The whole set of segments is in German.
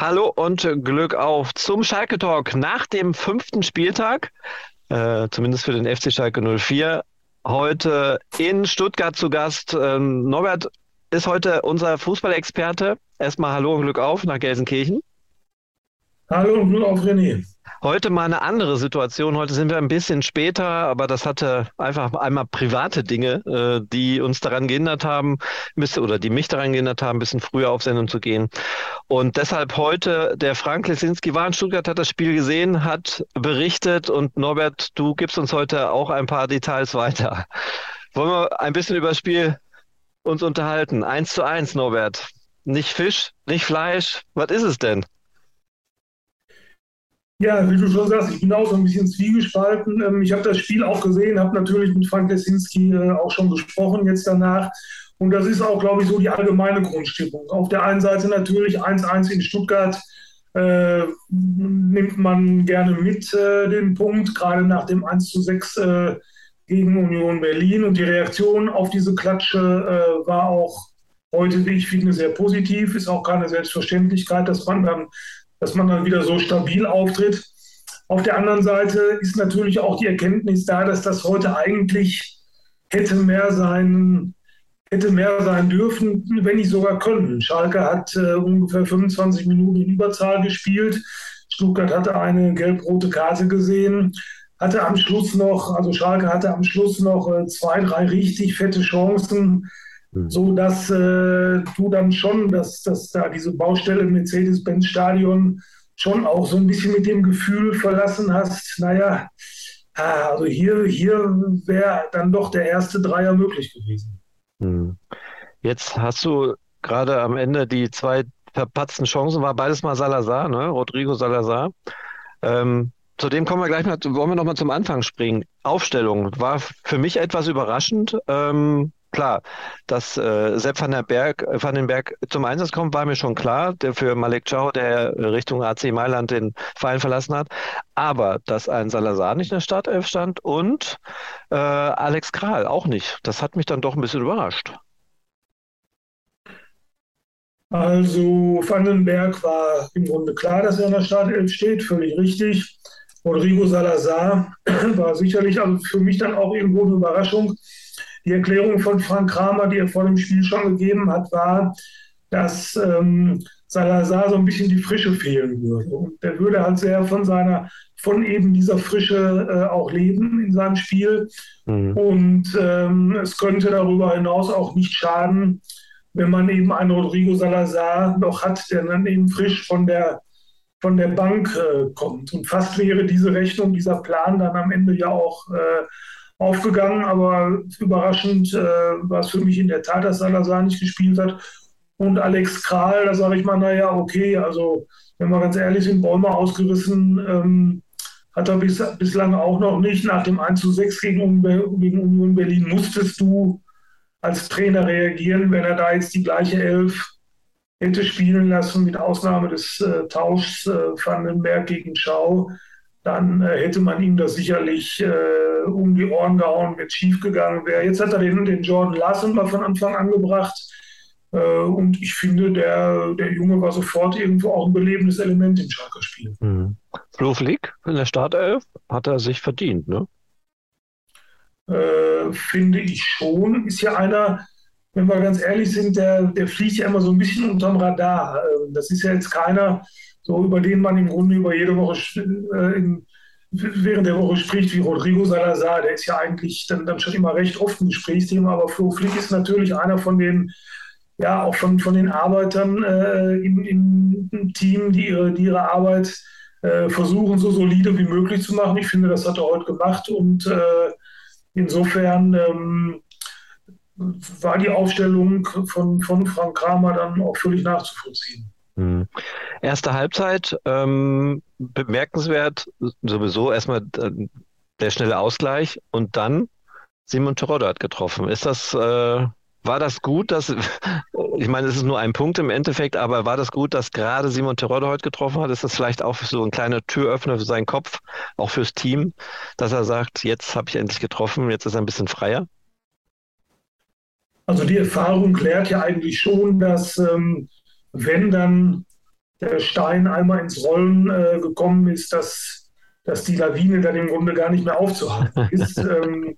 Hallo und Glück auf zum Schalke Talk nach dem fünften Spieltag, äh, zumindest für den FC Schalke 04. Heute in Stuttgart zu Gast. Ähm, Norbert ist heute unser Fußballexperte. Erstmal Hallo und Glück auf nach Gelsenkirchen. Hallo und Glück auf René. Heute mal eine andere Situation. Heute sind wir ein bisschen später, aber das hatte einfach einmal private Dinge, äh, die uns daran gehindert haben, oder die mich daran gehindert haben, ein bisschen früher auf Sendung zu gehen. Und deshalb heute, der Frank Lesinski war in Stuttgart, hat das Spiel gesehen, hat berichtet und Norbert, du gibst uns heute auch ein paar Details weiter. Wollen wir ein bisschen über das Spiel uns unterhalten? Eins zu eins, Norbert. Nicht Fisch, nicht Fleisch. Was ist es denn? Ja, wie du schon sagst, ich bin auch so ein bisschen zwiegespalten. Ähm, ich habe das Spiel auch gesehen, habe natürlich mit Frank Lesinski äh, auch schon gesprochen jetzt danach. Und das ist auch, glaube ich, so die allgemeine Grundstimmung. Auf der einen Seite natürlich 1-1 in Stuttgart äh, nimmt man gerne mit äh, den Punkt, gerade nach dem 1 6 äh, gegen Union Berlin. Und die Reaktion auf diese Klatsche äh, war auch heute, wie ich finde, sehr positiv. Ist auch keine Selbstverständlichkeit, dass man dann dass man dann wieder so stabil auftritt. Auf der anderen Seite ist natürlich auch die Erkenntnis da, dass das heute eigentlich hätte mehr sein, hätte mehr sein dürfen, wenn nicht sogar können. Schalke hat äh, ungefähr 25 Minuten in Überzahl gespielt. Stuttgart hatte eine gelb-rote Karte gesehen, hatte am Schluss noch, also Schalke hatte am Schluss noch äh, zwei, drei richtig fette Chancen, Mhm. so dass äh, du dann schon, dass, dass da diese Baustelle im Mercedes-Benz-Stadion schon auch so ein bisschen mit dem Gefühl verlassen hast, naja, ah, also hier, hier wäre dann doch der erste Dreier möglich gewesen. Mhm. Jetzt hast du gerade am Ende die zwei verpatzten Chancen, war beides mal Salazar, ne? Rodrigo Salazar. Ähm, zu dem kommen wir gleich mal, wollen wir noch mal zum Anfang springen. Aufstellung war für mich etwas überraschend. Ähm, klar, dass äh, Sepp van, der Berg, äh, van den Berg zum Einsatz kommt, war mir schon klar, der für Malek Chow, der Richtung AC Mailand den Verein verlassen hat. Aber dass ein Salazar nicht in der Startelf stand und äh, Alex Kral auch nicht, das hat mich dann doch ein bisschen überrascht. Also Vandenberg war im Grunde klar, dass er in der Startelf steht, völlig richtig. Rodrigo Salazar war sicherlich also für mich dann auch irgendwo eine Überraschung. Die Erklärung von Frank Kramer, die er vor dem Spiel schon gegeben hat, war, dass ähm, Salazar so ein bisschen die Frische fehlen würde. Und der würde halt sehr von seiner, von eben dieser Frische äh, auch leben in seinem Spiel. Mhm. Und ähm, es könnte darüber hinaus auch nicht schaden, wenn man eben einen Rodrigo Salazar noch hat, der dann eben frisch von der, von der Bank äh, kommt. Und fast wäre diese Rechnung, dieser Plan dann am Ende ja auch äh, aufgegangen, aber überraschend äh, war es für mich in der Tat, dass Salazar nicht gespielt hat. Und Alex Kral, da sage ich mal, naja, okay, also wenn wir ganz ehrlich sind, Bäume ausgerissen ähm, hat er bis, bislang auch noch nicht. Nach dem 1 zu 6 gegen, gegen Union Berlin musstest du als Trainer reagieren, wenn er da jetzt die gleiche Elf hätte spielen lassen, mit Ausnahme des äh, Tauschs äh, Vandenberg gegen Schau dann äh, hätte man ihm das sicherlich äh, um die Ohren gehauen, wenn es schief gegangen wäre. Jetzt hat er den, den Jordan Larson mal von Anfang an gebracht. Äh, und ich finde, der, der Junge war sofort irgendwo auch ein belebendes Element im Schalker Spiel. Mhm. Flo Flick in der Startelf hat er sich verdient, ne? Äh, finde ich schon. Ist ja einer, wenn wir ganz ehrlich sind, der, der fliegt ja immer so ein bisschen unterm Radar. Ähm, das ist ja jetzt keiner, so über den man im Grunde über jede Woche äh, in, während der Woche spricht, wie Rodrigo Salazar. Der ist ja eigentlich dann, dann schon immer recht oft ein Gesprächsthema, aber Flo Flick ist natürlich einer von den, ja, auch von, von den Arbeitern äh, im, im, Team, die ihre, die ihre Arbeit äh, versuchen, so solide wie möglich zu machen. Ich finde, das hat er heute gemacht und äh, insofern ähm, war die Aufstellung von, von Frank Kramer dann auch völlig nachzuvollziehen. Erste Halbzeit, ähm, bemerkenswert, sowieso erstmal äh, der schnelle Ausgleich und dann Simon Terodde hat getroffen. Ist das, äh, war das gut, dass, ich meine, es ist nur ein Punkt im Endeffekt, aber war das gut, dass gerade Simon Terodde heute getroffen hat? Ist das vielleicht auch so ein kleiner Türöffner für seinen Kopf, auch fürs Team, dass er sagt, jetzt habe ich endlich getroffen, jetzt ist er ein bisschen freier? Also die Erfahrung klärt ja eigentlich schon, dass ähm, wenn dann der Stein einmal ins Rollen äh, gekommen ist, dass, dass die Lawine dann im Grunde gar nicht mehr aufzuhalten ist. ähm,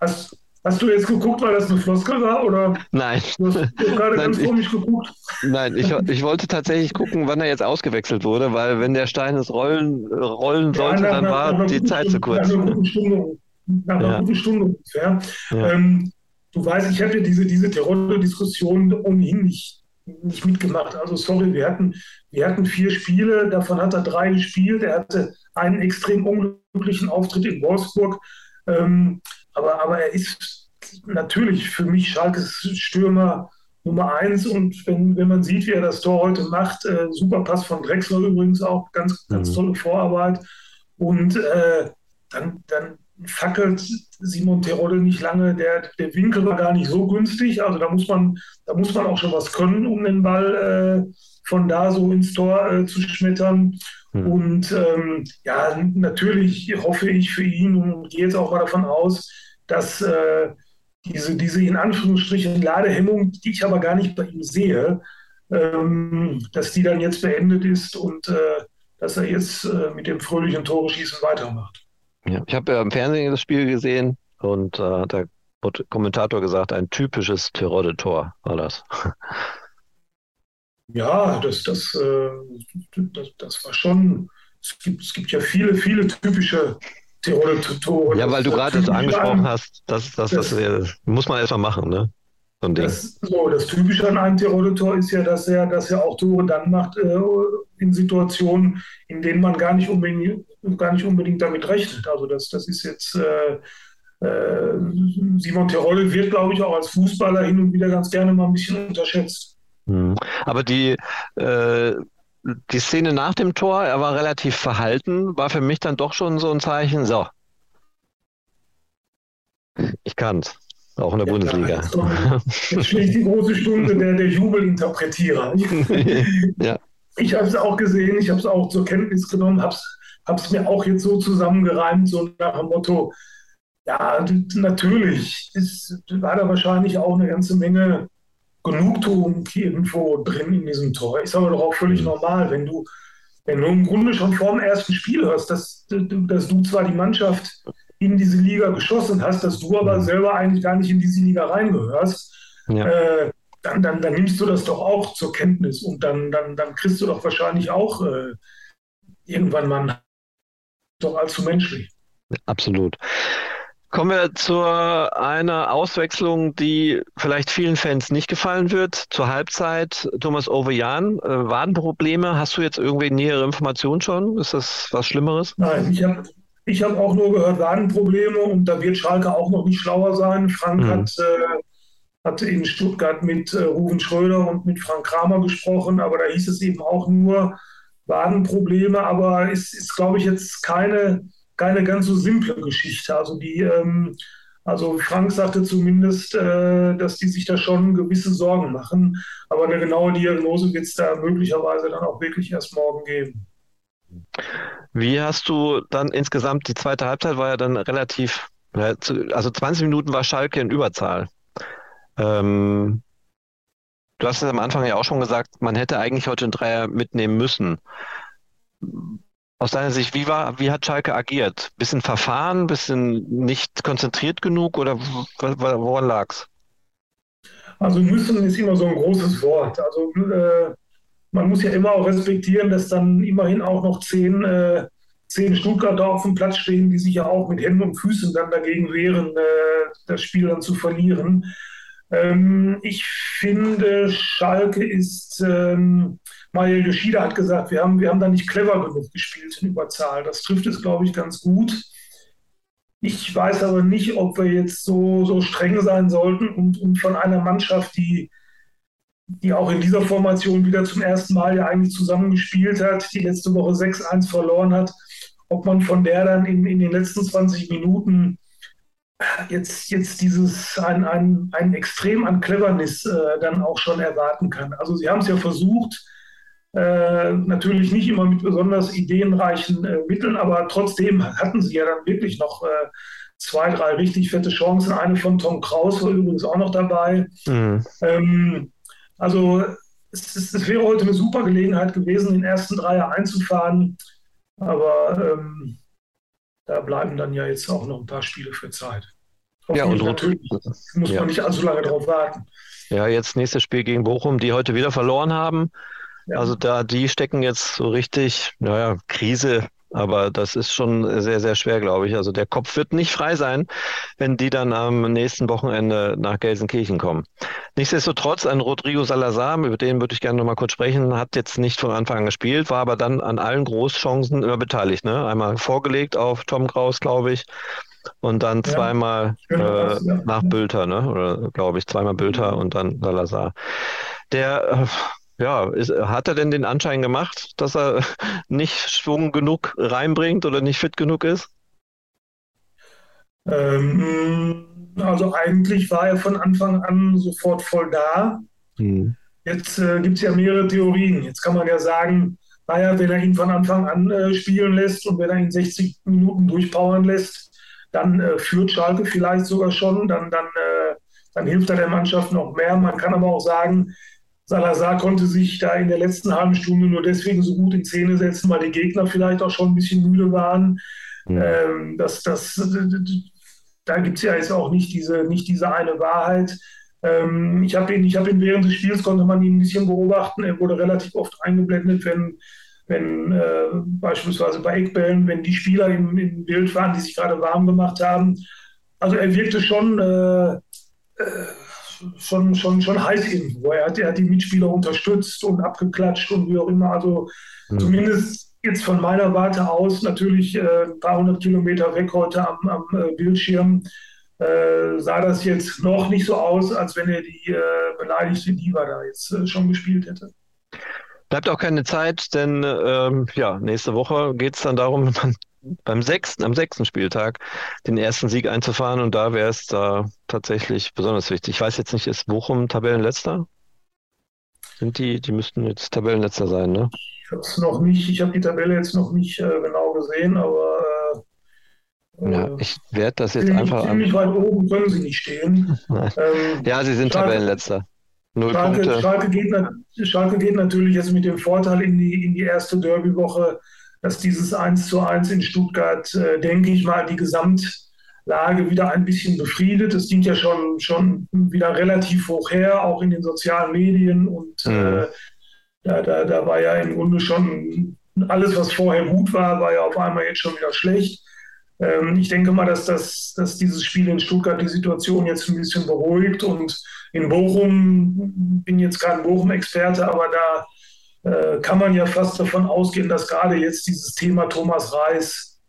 hast, Hast du jetzt geguckt, weil das eine Floskel war? Oder Nein. Du hast, gerade Nein, ganz ich, komisch geguckt. Nein, ich, ich wollte tatsächlich gucken, wann er jetzt ausgewechselt wurde, weil wenn der Stein es rollen, rollen sollte, ja, dann war die Zeit Stunde, zu kurz. Nach einer guten Stunde, nach einer ja. guten Stunde ungefähr. Ja. Ähm, du weißt, ich hatte diese, diese Tirol-Diskussion ohnehin nicht, nicht mitgemacht. Also sorry, wir hatten, wir hatten vier Spiele, davon hat er drei gespielt. Er hatte einen extrem unglücklichen Auftritt in Wolfsburg. Ähm, aber, aber er ist natürlich für mich Schalkes Stürmer Nummer eins. Und wenn, wenn man sieht, wie er das Tor heute macht, äh, super Pass von Drexler übrigens auch, ganz, ganz mhm. tolle Vorarbeit. Und äh, dann, dann fackelt Simon Terodde nicht lange. Der, der Winkel war gar nicht so günstig. Also da muss man, da muss man auch schon was können, um den Ball äh, von da so ins Tor äh, zu schmettern. Mhm. Und ähm, ja, natürlich hoffe ich für ihn und gehe jetzt auch mal davon aus, dass äh, diese, diese in Anführungsstrichen Ladehemmung, die ich aber gar nicht bei ihm sehe, ähm, dass die dann jetzt beendet ist und äh, dass er jetzt äh, mit dem fröhlichen Tore-Schießen weitermacht. Ja, ich habe ja im Fernsehen das Spiel gesehen und äh, der Kommentator gesagt, ein typisches Tirode-Tor war das. Ja, das, das, äh, das, das war schon, es gibt, es gibt ja viele, viele typische Tiroler Tore. Ja, weil du gerade das angesprochen hast, das, das, das, das muss man erstmal machen, ne? So das, so, das Typische an einem Tiroler Tor ist ja, dass er, dass er auch Tore dann macht äh, in Situationen, in denen man gar nicht unbedingt, gar nicht unbedingt damit rechnet. Also das, das ist jetzt äh, äh, Simon Terodde wird, glaube ich, auch als Fußballer hin und wieder ganz gerne mal ein bisschen unterschätzt. Hm. Aber die, äh, die Szene nach dem Tor, er war relativ verhalten, war für mich dann doch schon so ein Zeichen, so, ich kann's. Auch in der ja, Bundesliga. Jetzt schlägt die große Stunde der, der Jubelinterpretierer. ja. Ich habe es auch gesehen, ich habe es auch zur Kenntnis genommen, habe es mir auch jetzt so zusammengereimt, so nach dem Motto, ja, natürlich ist, war da wahrscheinlich auch eine ganze Menge Genugtuung irgendwo drin in diesem Tor. Ist aber doch auch völlig mhm. normal, wenn du, wenn du im Grunde schon vor dem ersten Spiel hörst, dass, dass du zwar die Mannschaft in diese Liga geschossen hast, dass du aber mhm. selber eigentlich gar nicht in diese Liga reingehörst, ja. äh, dann, dann, dann nimmst du das doch auch zur Kenntnis und dann, dann, dann kriegst du doch wahrscheinlich auch äh, irgendwann mal doch allzu menschlich. Absolut. Kommen wir zu einer Auswechslung, die vielleicht vielen Fans nicht gefallen wird. Zur Halbzeit Thomas Ovejan, äh, Wadenprobleme. Hast du jetzt irgendwie nähere Informationen schon? Ist das was Schlimmeres? Nein, ich habe ich hab auch nur gehört Wadenprobleme und da wird Schalke auch noch nicht schlauer sein. Frank mhm. hat, äh, hat in Stuttgart mit äh, Ruven Schröder und mit Frank Kramer gesprochen, aber da hieß es eben auch nur Wadenprobleme. Aber es ist, glaube ich, jetzt keine keine ganz so simple Geschichte. Also die, ähm, also Frank sagte zumindest, äh, dass die sich da schon gewisse Sorgen machen. Aber eine genaue Diagnose wird es da möglicherweise dann auch wirklich erst morgen geben. Wie hast du dann insgesamt, die zweite Halbzeit war ja dann relativ, also 20 Minuten war Schalke in Überzahl. Ähm, du hast es am Anfang ja auch schon gesagt, man hätte eigentlich heute einen Dreier mitnehmen müssen. Aus deiner Sicht, wie war, wie hat Schalke agiert? Bisschen verfahren, bisschen nicht konzentriert genug oder woran lag es? Also müssen ist immer so ein großes Wort. Also äh, man muss ja immer auch respektieren, dass dann immerhin auch noch zehn, äh, zehn Stuttgarter auf dem Platz stehen, die sich ja auch mit Händen und Füßen dann dagegen wehren, äh, das Spiel dann zu verlieren. Ähm, ich finde, Schalke ist ähm, Mario Yoshida hat gesagt, wir haben, wir haben da nicht clever genug gespielt in Überzahl. Das trifft es, glaube ich, ganz gut. Ich weiß aber nicht, ob wir jetzt so, so streng sein sollten und, und von einer Mannschaft, die, die auch in dieser Formation wieder zum ersten Mal ja eigentlich zusammengespielt hat, die letzte Woche 6-1 verloren hat, ob man von der dann in, in den letzten 20 Minuten jetzt, jetzt dieses ein, ein, ein Extrem an Cleverness äh, dann auch schon erwarten kann. Also sie haben es ja versucht, äh, natürlich nicht immer mit besonders ideenreichen äh, Mitteln, aber trotzdem hatten sie ja dann wirklich noch äh, zwei, drei richtig fette Chancen. Eine von Tom Kraus war übrigens auch noch dabei. Mhm. Ähm, also es, es, es, wäre heute eine super Gelegenheit gewesen, den ersten Dreier einzufahren. Aber ähm, da bleiben dann ja jetzt auch noch ein paar Spiele für Zeit. Auf ja, und natürlich muss ja. man nicht allzu lange drauf warten. Ja, jetzt nächstes Spiel gegen Bochum, die heute wieder verloren haben. Ja. Also da, die stecken jetzt so richtig, naja, Krise aber das ist schon sehr, sehr schwer, glaube ich. Also der Kopf wird nicht frei sein, wenn die dann am nächsten Wochenende nach Gelsenkirchen kommen. Nichtsdestotrotz, ein Rodrigo Salazar, über den würde ich gerne noch mal kurz sprechen, hat jetzt nicht von Anfang an gespielt, war aber dann an allen Großchancen immer beteiligt. Ne? Einmal vorgelegt auf Tom Kraus, glaube ich, und dann ja, zweimal äh, ja. nach Bülter, ne? oder glaube ich, zweimal Bülter und dann Salazar. Der äh, ja, ist, hat er denn den Anschein gemacht, dass er nicht Schwung genug reinbringt oder nicht fit genug ist? Ähm, also eigentlich war er von Anfang an sofort voll da. Hm. Jetzt äh, gibt es ja mehrere Theorien. Jetzt kann man ja sagen, naja, wenn er ihn von Anfang an äh, spielen lässt und wenn er ihn 60 Minuten durchpowern lässt, dann äh, führt Schalke vielleicht sogar schon, dann, dann, äh, dann hilft er der Mannschaft noch mehr. Man kann aber auch sagen, Salazar konnte sich da in der letzten halben Stunde nur deswegen so gut in Szene setzen, weil die Gegner vielleicht auch schon ein bisschen müde waren. Mhm. Ähm, das, das, da gibt es ja jetzt auch nicht diese, nicht diese eine Wahrheit. Ähm, ich habe ihn, hab ihn während des Spiels, konnte man ihn ein bisschen beobachten. Er wurde relativ oft eingeblendet, wenn, wenn äh, beispielsweise bei Eckbällen, wenn die Spieler im, im Bild waren, die sich gerade warm gemacht haben. Also er wirkte schon. Äh, äh, schon, schon, schon heiß irgendwo. Er hat, er hat die Mitspieler unterstützt und abgeklatscht und wie auch immer. Also mhm. zumindest jetzt von meiner Warte aus, natürlich äh, ein paar hundert Kilometer weg heute am, am äh, Bildschirm, äh, sah das jetzt noch nicht so aus, als wenn er die äh, beleidigte Diva da jetzt äh, schon gespielt hätte. Bleibt auch keine Zeit, denn ähm, ja, nächste Woche geht es dann darum, man beim sechsten, am sechsten Spieltag den ersten Sieg einzufahren und da wäre es da tatsächlich besonders wichtig. Ich weiß jetzt nicht, ist Bochum Tabellenletzter? Sind die, die müssten jetzt Tabellenletzter sein, ne? Ich habe es noch nicht, ich habe die Tabelle jetzt noch nicht äh, genau gesehen, aber äh, ja, ich werde das jetzt einfach. Ziemlich weit oben können sie nicht stehen. ähm, ja, sie sind Schalke, Tabellenletzter. Null Schalke, Punkte. Schalke geht, Schalke geht natürlich jetzt mit dem Vorteil in die, in die erste Derby-Woche dass dieses 1 zu 1 in Stuttgart, äh, denke ich mal, die Gesamtlage wieder ein bisschen befriedet. Es ging ja schon, schon wieder relativ hoch her, auch in den sozialen Medien. Und mhm. äh, da, da, da war ja im Grunde schon alles, was vorher gut war, war ja auf einmal jetzt schon wieder schlecht. Ähm, ich denke mal, dass, das, dass dieses Spiel in Stuttgart die Situation jetzt ein bisschen beruhigt. Und in Bochum, bin jetzt kein Bochum-Experte, aber da äh, kann man ja fast davon ausgehen, dass gerade jetzt dieses Thema Thomas Reis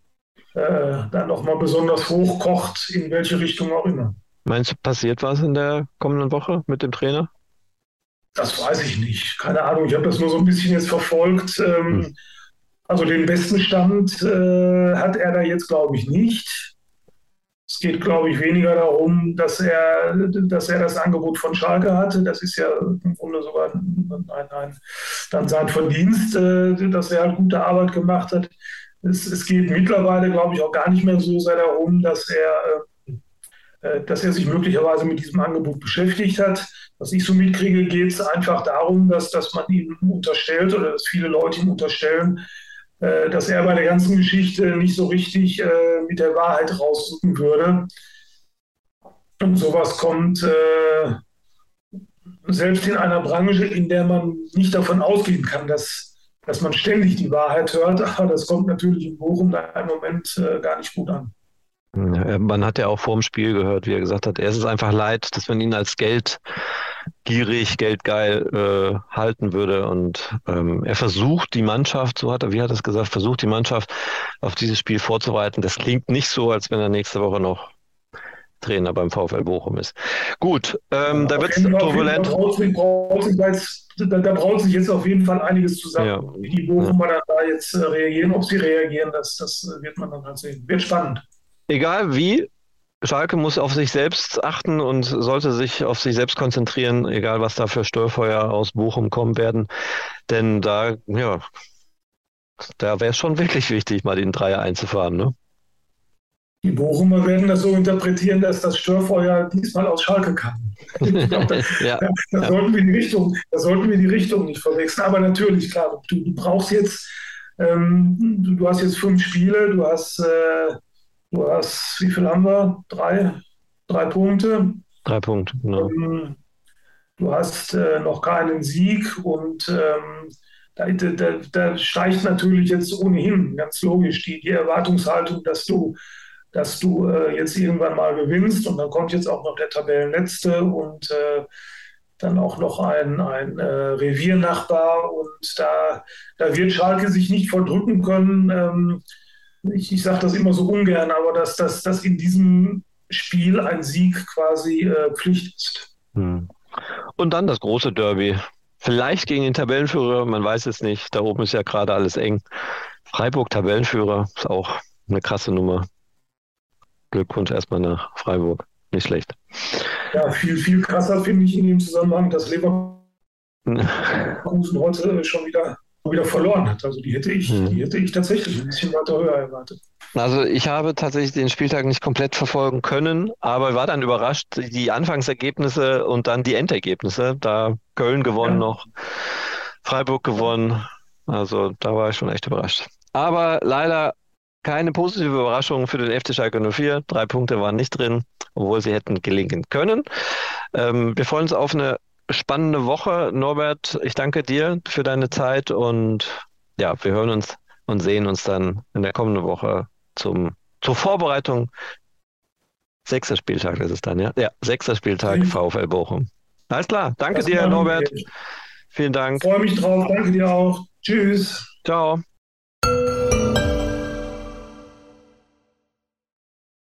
äh, dann nochmal besonders hochkocht, in welche Richtung auch immer. Meinst du, passiert was in der kommenden Woche mit dem Trainer? Das weiß ich nicht. Keine Ahnung. Ich habe das nur so ein bisschen jetzt verfolgt. Ähm, hm. Also den besten Stand äh, hat er da jetzt, glaube ich, nicht. Es geht, glaube ich, weniger darum, dass er, dass er das Angebot von Schalke hatte. Das ist ja im Grunde sogar ein, ein, dann sein Verdienst, äh, dass er halt gute Arbeit gemacht hat. Es, es geht mittlerweile, glaube ich, auch gar nicht mehr so sehr darum, dass er, äh, äh, dass er sich möglicherweise mit diesem Angebot beschäftigt hat. Was ich so mitkriege, geht es einfach darum, dass, dass man ihm unterstellt oder dass viele Leute ihm unterstellen, dass er bei der ganzen Geschichte nicht so richtig äh, mit der Wahrheit rausrücken würde. Und sowas kommt äh, selbst in einer Branche, in der man nicht davon ausgehen kann, dass, dass man ständig die Wahrheit hört. Aber das kommt natürlich in Bochum da im Moment äh, gar nicht gut an. Man hat ja auch vor dem Spiel gehört, wie er gesagt hat, er ist es einfach leid, dass man ihn als geldgierig, geldgeil äh, halten würde. Und ähm, er versucht die Mannschaft, so hat er, wie hat er es gesagt, versucht die Mannschaft auf dieses Spiel vorzubereiten. Das klingt nicht so, als wenn er nächste Woche noch Trainer beim VfL Bochum ist. Gut, ähm, da wird es turbulent. Da, da braut sich jetzt auf jeden Fall einiges zusammen. Ja. Wie die Bochumer ja. da jetzt äh, reagieren, ob sie reagieren, das, das wird man dann halt sehen. Wird spannend egal wie, Schalke muss auf sich selbst achten und sollte sich auf sich selbst konzentrieren, egal was da für Störfeuer aus Bochum kommen werden. Denn da, ja, da wäre es schon wirklich wichtig, mal den Dreier einzufahren, ne? Die Bochumer werden das so interpretieren, dass das Störfeuer diesmal aus Schalke kam. Glaub, da, ja, da, da ja. sollten wir die Richtung, da sollten wir die Richtung nicht verwechseln. Aber natürlich, klar, du, du brauchst jetzt, ähm, du, du, hast jetzt fünf Spiele, du hast, äh, du hast, wie viel haben wir? Drei, drei Punkte. Drei Punkte, genau. Ähm, du hast äh, noch keinen Sieg und ähm, da, da, da, steigt natürlich jetzt ohnehin ganz logisch die, die Erwartungshaltung, dass du dass du äh, jetzt irgendwann mal gewinnst und dann kommt jetzt auch noch der Tabellenletzte und äh, dann auch noch ein, ein äh, Reviernachbar und da, da wird Schalke sich nicht voldrücken können. Ähm, ich, ich sage das immer so ungern, aber dass, dass, dass in diesem Spiel ein Sieg quasi äh, Pflicht ist. Hm. Und dann das große Derby. Vielleicht gegen den Tabellenführer, man weiß es nicht. Da oben ist ja gerade alles eng. Freiburg Tabellenführer ist auch eine krasse Nummer. Glückwunsch erstmal nach Freiburg. Nicht schlecht. Ja, viel, viel krasser finde ich in dem Zusammenhang, dass Leverkusen heute schon wieder, wieder verloren hat. Also die hätte ich, hm. die hätte ich tatsächlich ein bisschen weiter höher erwartet. Also ich habe tatsächlich den Spieltag nicht komplett verfolgen können, aber war dann überrascht, die Anfangsergebnisse und dann die Endergebnisse. Da Köln gewonnen ja. noch, Freiburg gewonnen. Also da war ich schon echt überrascht. Aber leider keine positive Überraschung für den FC Schalke 04. Drei Punkte waren nicht drin, obwohl sie hätten gelingen können. Ähm, wir freuen uns auf eine spannende Woche. Norbert, ich danke dir für deine Zeit und ja, wir hören uns und sehen uns dann in der kommenden Woche zum, zur Vorbereitung. Sechster Spieltag ist es dann, ja? Ja, sechster Spieltag mhm. VfL Bochum. Alles klar. Danke das dir, Norbert. Vielen Dank. Freue mich drauf. Danke dir auch. Tschüss. Ciao.